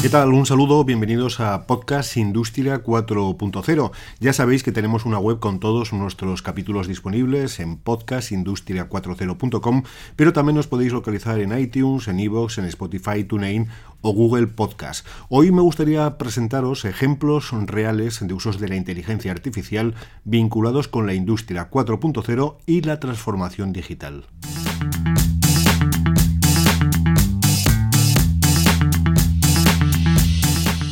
¿Qué tal? Un saludo, bienvenidos a Podcast Industria 4.0. Ya sabéis que tenemos una web con todos nuestros capítulos disponibles en podcastindustria40.com, pero también nos podéis localizar en iTunes, en iVoox, en Spotify, TuneIn o Google Podcast. Hoy me gustaría presentaros ejemplos reales de usos de la inteligencia artificial vinculados con la industria 4.0 y la transformación digital.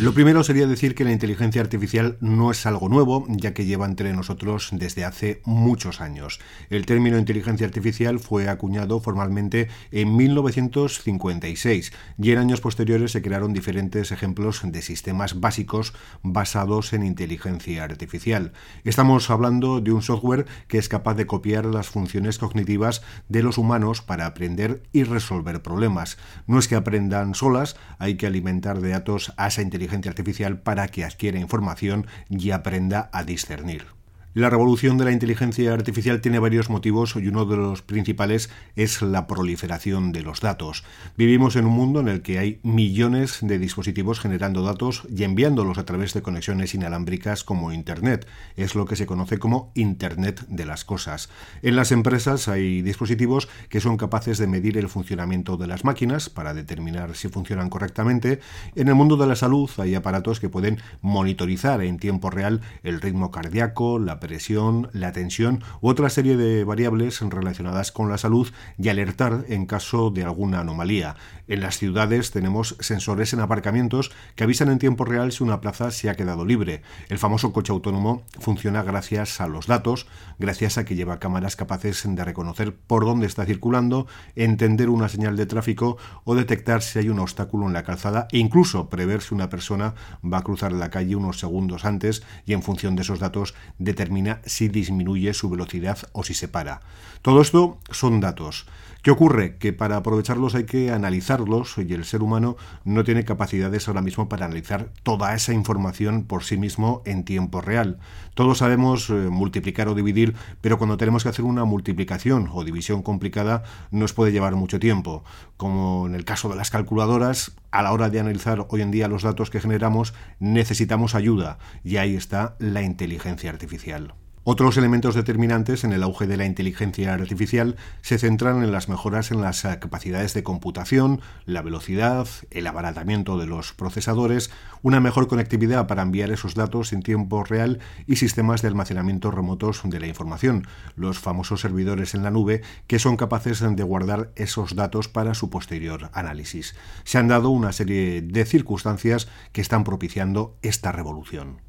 Lo primero sería decir que la inteligencia artificial no es algo nuevo, ya que lleva entre nosotros desde hace muchos años. El término inteligencia artificial fue acuñado formalmente en 1956 y en años posteriores se crearon diferentes ejemplos de sistemas básicos basados en inteligencia artificial. Estamos hablando de un software que es capaz de copiar las funciones cognitivas de los humanos para aprender y resolver problemas. No es que aprendan solas, hay que alimentar de datos a esa inteligencia artificial para que adquiera información y aprenda a discernir. La revolución de la inteligencia artificial tiene varios motivos y uno de los principales es la proliferación de los datos. Vivimos en un mundo en el que hay millones de dispositivos generando datos y enviándolos a través de conexiones inalámbricas como Internet. Es lo que se conoce como Internet de las cosas. En las empresas hay dispositivos que son capaces de medir el funcionamiento de las máquinas para determinar si funcionan correctamente. En el mundo de la salud hay aparatos que pueden monitorizar en tiempo real el ritmo cardíaco, la presión, la tensión u otra serie de variables relacionadas con la salud y alertar en caso de alguna anomalía. En las ciudades tenemos sensores en aparcamientos que avisan en tiempo real si una plaza se ha quedado libre. El famoso coche autónomo funciona gracias a los datos, gracias a que lleva cámaras capaces de reconocer por dónde está circulando, entender una señal de tráfico o detectar si hay un obstáculo en la calzada e incluso prever si una persona va a cruzar la calle unos segundos antes y en función de esos datos determinar si disminuye su velocidad o si se para. Todo esto son datos. ¿Qué ocurre? Que para aprovecharlos hay que analizarlos y el ser humano no tiene capacidades ahora mismo para analizar toda esa información por sí mismo en tiempo real. Todos sabemos eh, multiplicar o dividir, pero cuando tenemos que hacer una multiplicación o división complicada nos puede llevar mucho tiempo. Como en el caso de las calculadoras, a la hora de analizar hoy en día los datos que generamos necesitamos ayuda y ahí está la inteligencia artificial. Otros elementos determinantes en el auge de la inteligencia artificial se centran en las mejoras en las capacidades de computación, la velocidad, el abaratamiento de los procesadores, una mejor conectividad para enviar esos datos en tiempo real y sistemas de almacenamiento remotos de la información, los famosos servidores en la nube que son capaces de guardar esos datos para su posterior análisis. Se han dado una serie de circunstancias que están propiciando esta revolución.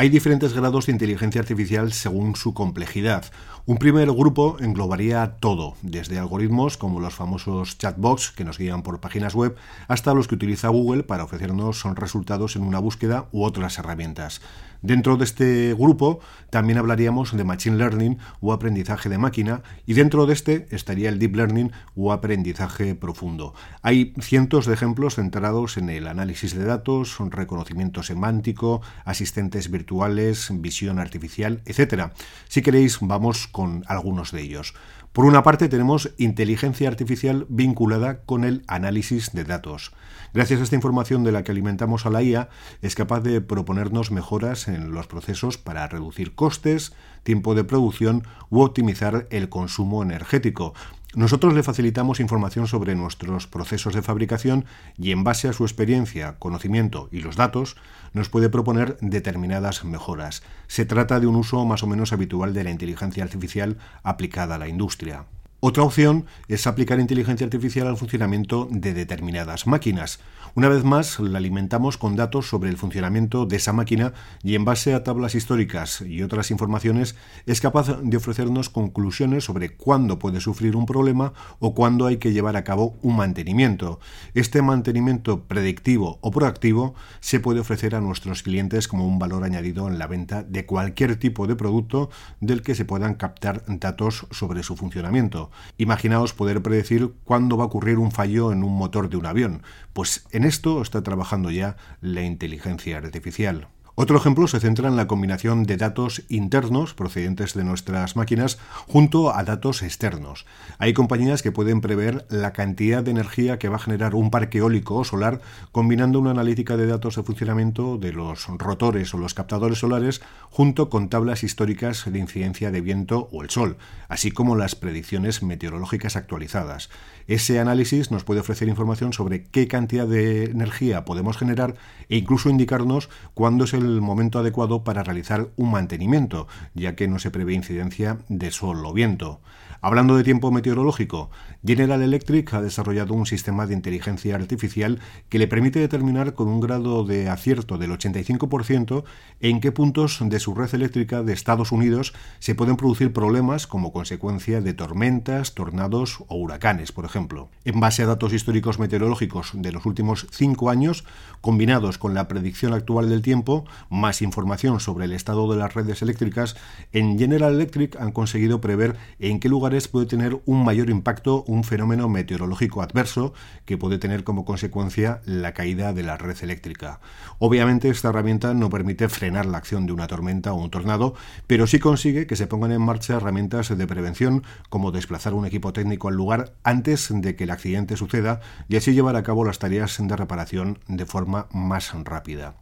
Hay diferentes grados de inteligencia artificial según su complejidad. Un primer grupo englobaría todo, desde algoritmos como los famosos chatbots que nos guían por páginas web, hasta los que utiliza Google para ofrecernos resultados en una búsqueda u otras herramientas. Dentro de este grupo también hablaríamos de Machine Learning o aprendizaje de máquina y dentro de este estaría el Deep Learning o aprendizaje profundo. Hay cientos de ejemplos centrados en el análisis de datos, reconocimiento semántico, asistentes virtuales, visión artificial, etc. Si queréis, vamos con algunos de ellos. Por una parte tenemos inteligencia artificial vinculada con el análisis de datos. Gracias a esta información de la que alimentamos a la IA, es capaz de proponernos mejoras en los procesos para reducir costes, tiempo de producción u optimizar el consumo energético, nosotros le facilitamos información sobre nuestros procesos de fabricación y en base a su experiencia, conocimiento y los datos, nos puede proponer determinadas mejoras. Se trata de un uso más o menos habitual de la inteligencia artificial aplicada a la industria. Otra opción es aplicar inteligencia artificial al funcionamiento de determinadas máquinas. Una vez más, la alimentamos con datos sobre el funcionamiento de esa máquina y en base a tablas históricas y otras informaciones es capaz de ofrecernos conclusiones sobre cuándo puede sufrir un problema o cuándo hay que llevar a cabo un mantenimiento. Este mantenimiento predictivo o proactivo se puede ofrecer a nuestros clientes como un valor añadido en la venta de cualquier tipo de producto del que se puedan captar datos sobre su funcionamiento. Imaginaos poder predecir cuándo va a ocurrir un fallo en un motor de un avión. Pues en esto está trabajando ya la inteligencia artificial. Otro ejemplo se centra en la combinación de datos internos procedentes de nuestras máquinas junto a datos externos. Hay compañías que pueden prever la cantidad de energía que va a generar un parque eólico o solar combinando una analítica de datos de funcionamiento de los rotores o los captadores solares junto con tablas históricas de incidencia de viento o el sol, así como las predicciones meteorológicas actualizadas. Ese análisis nos puede ofrecer información sobre qué cantidad de energía podemos generar e incluso indicarnos cuándo es el momento adecuado para realizar un mantenimiento, ya que no se prevé incidencia de sol o viento. Hablando de tiempo meteorológico, General Electric ha desarrollado un sistema de inteligencia artificial que le permite determinar con un grado de acierto del 85% en qué puntos de su red eléctrica de Estados Unidos se pueden producir problemas como consecuencia de tormentas, tornados o huracanes, por ejemplo. En base a datos históricos meteorológicos de los últimos cinco años, combinados con la predicción actual del tiempo, más información sobre el estado de las redes eléctricas, en General Electric han conseguido prever en qué lugar puede tener un mayor impacto un fenómeno meteorológico adverso que puede tener como consecuencia la caída de la red eléctrica. Obviamente esta herramienta no permite frenar la acción de una tormenta o un tornado, pero sí consigue que se pongan en marcha herramientas de prevención como desplazar un equipo técnico al lugar antes de que el accidente suceda y así llevar a cabo las tareas de reparación de forma más rápida.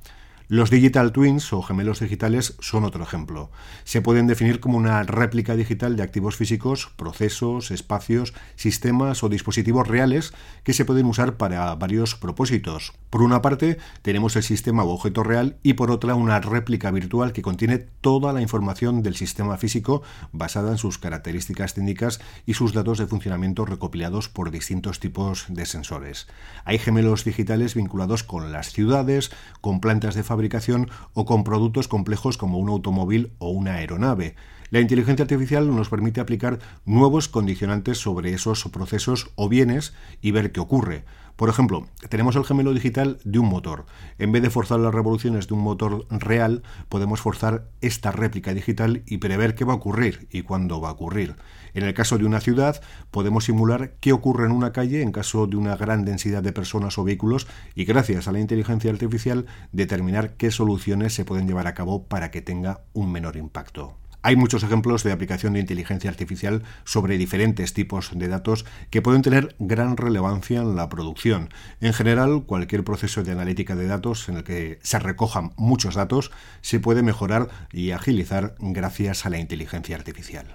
Los digital twins o gemelos digitales son otro ejemplo. Se pueden definir como una réplica digital de activos físicos, procesos, espacios, sistemas o dispositivos reales que se pueden usar para varios propósitos. Por una parte, tenemos el sistema o objeto real y por otra una réplica virtual que contiene toda la información del sistema físico basada en sus características técnicas y sus datos de funcionamiento recopilados por distintos tipos de sensores. Hay gemelos digitales vinculados con las ciudades, con plantas de fabricación fabricación o con productos complejos como un automóvil o una aeronave. La inteligencia artificial nos permite aplicar nuevos condicionantes sobre esos procesos o bienes y ver qué ocurre. Por ejemplo, tenemos el gemelo digital de un motor. En vez de forzar las revoluciones de un motor real, podemos forzar esta réplica digital y prever qué va a ocurrir y cuándo va a ocurrir. En el caso de una ciudad, podemos simular qué ocurre en una calle en caso de una gran densidad de personas o vehículos y gracias a la inteligencia artificial determinar qué soluciones se pueden llevar a cabo para que tenga un menor impacto. Hay muchos ejemplos de aplicación de inteligencia artificial sobre diferentes tipos de datos que pueden tener gran relevancia en la producción. En general, cualquier proceso de analítica de datos en el que se recojan muchos datos se puede mejorar y agilizar gracias a la inteligencia artificial.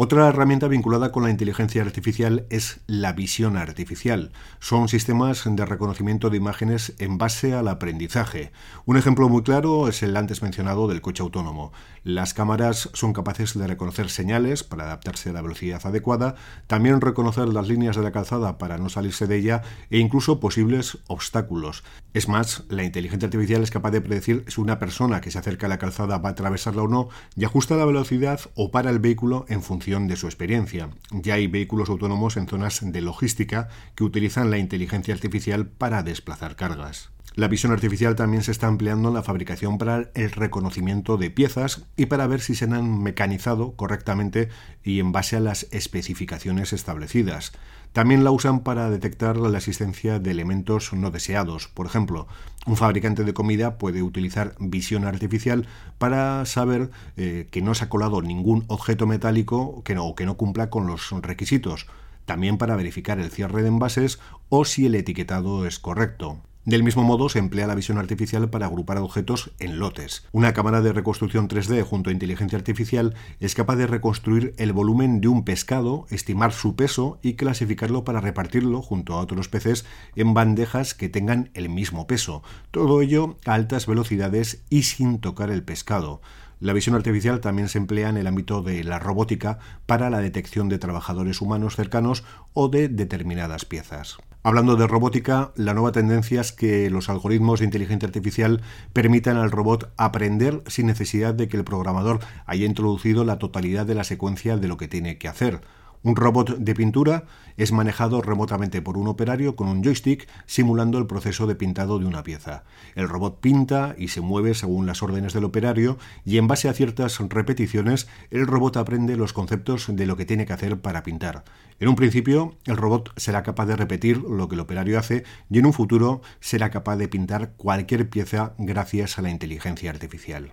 Otra herramienta vinculada con la inteligencia artificial es la visión artificial. Son sistemas de reconocimiento de imágenes en base al aprendizaje. Un ejemplo muy claro es el antes mencionado del coche autónomo. Las cámaras son capaces de reconocer señales para adaptarse a la velocidad adecuada, también reconocer las líneas de la calzada para no salirse de ella e incluso posibles obstáculos. Es más, la inteligencia artificial es capaz de predecir si una persona que se acerca a la calzada va a atravesarla o no y ajusta la velocidad o para el vehículo en función de su experiencia. Ya hay vehículos autónomos en zonas de logística que utilizan la inteligencia artificial para desplazar cargas. La visión artificial también se está empleando en la fabricación para el reconocimiento de piezas y para ver si se han mecanizado correctamente y en base a las especificaciones establecidas. También la usan para detectar la existencia de elementos no deseados. Por ejemplo, un fabricante de comida puede utilizar visión artificial para saber eh, que no se ha colado ningún objeto metálico no, que no cumpla con los requisitos. También para verificar el cierre de envases o si el etiquetado es correcto. Del mismo modo, se emplea la visión artificial para agrupar objetos en lotes. Una cámara de reconstrucción 3D junto a inteligencia artificial es capaz de reconstruir el volumen de un pescado, estimar su peso y clasificarlo para repartirlo junto a otros peces en bandejas que tengan el mismo peso. Todo ello a altas velocidades y sin tocar el pescado. La visión artificial también se emplea en el ámbito de la robótica para la detección de trabajadores humanos cercanos o de determinadas piezas. Hablando de robótica, la nueva tendencia es que los algoritmos de inteligencia artificial permitan al robot aprender sin necesidad de que el programador haya introducido la totalidad de la secuencia de lo que tiene que hacer. Un robot de pintura es manejado remotamente por un operario con un joystick simulando el proceso de pintado de una pieza. El robot pinta y se mueve según las órdenes del operario y en base a ciertas repeticiones el robot aprende los conceptos de lo que tiene que hacer para pintar. En un principio el robot será capaz de repetir lo que el operario hace y en un futuro será capaz de pintar cualquier pieza gracias a la inteligencia artificial.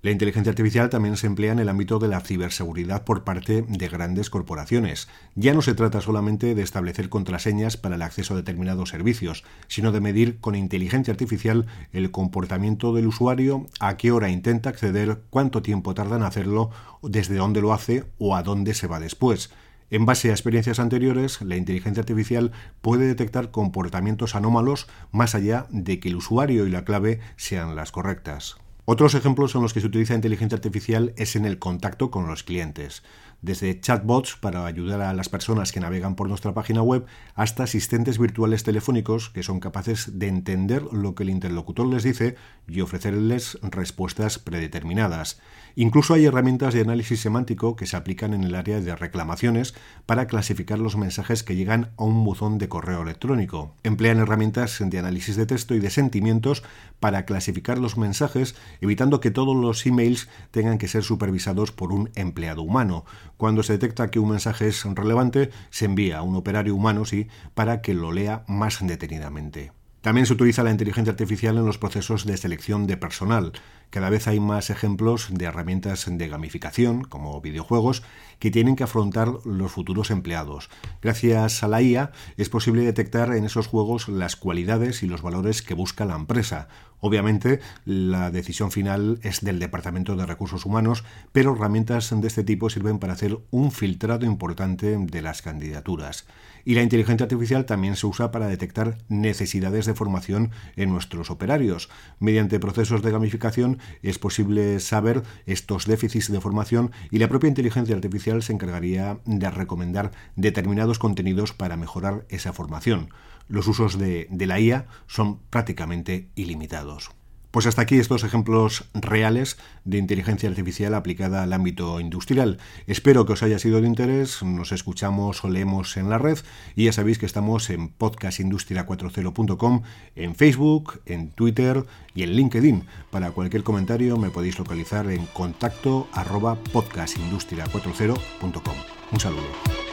La inteligencia artificial también se emplea en el ámbito de la ciberseguridad por parte de grandes corporaciones. Ya no se trata solamente de establecer contraseñas para el acceso a determinados servicios, sino de medir con inteligencia artificial el comportamiento del usuario, a qué hora intenta acceder, cuánto tiempo tarda en hacerlo, desde dónde lo hace o a dónde se va después. En base a experiencias anteriores, la inteligencia artificial puede detectar comportamientos anómalos más allá de que el usuario y la clave sean las correctas. Otros ejemplos en los que se utiliza inteligencia artificial es en el contacto con los clientes, desde chatbots para ayudar a las personas que navegan por nuestra página web hasta asistentes virtuales telefónicos que son capaces de entender lo que el interlocutor les dice y ofrecerles respuestas predeterminadas. Incluso hay herramientas de análisis semántico que se aplican en el área de reclamaciones para clasificar los mensajes que llegan a un buzón de correo electrónico. Emplean herramientas de análisis de texto y de sentimientos para clasificar los mensajes, evitando que todos los emails tengan que ser supervisados por un empleado humano. Cuando se detecta que un mensaje es relevante, se envía a un operario humano, sí, para que lo lea más detenidamente. También se utiliza la inteligencia artificial en los procesos de selección de personal. Cada vez hay más ejemplos de herramientas de gamificación, como videojuegos, que tienen que afrontar los futuros empleados. Gracias a la IA es posible detectar en esos juegos las cualidades y los valores que busca la empresa. Obviamente, la decisión final es del Departamento de Recursos Humanos, pero herramientas de este tipo sirven para hacer un filtrado importante de las candidaturas. Y la inteligencia artificial también se usa para detectar necesidades de formación en nuestros operarios. Mediante procesos de gamificación es posible saber estos déficits de formación y la propia inteligencia artificial se encargaría de recomendar determinados contenidos para mejorar esa formación. Los usos de, la IA son prácticamente ilimitados. Pues hasta aquí estos ejemplos reales de inteligencia artificial aplicada al ámbito industrial. Espero que os haya sido de interés, nos escuchamos o leemos en la red y ya sabéis que estamos en podcastindustria40.com, en Facebook, en Twitter y en LinkedIn. Para cualquier comentario me podéis localizar en contacto arroba podcastindustria40.com. Un saludo.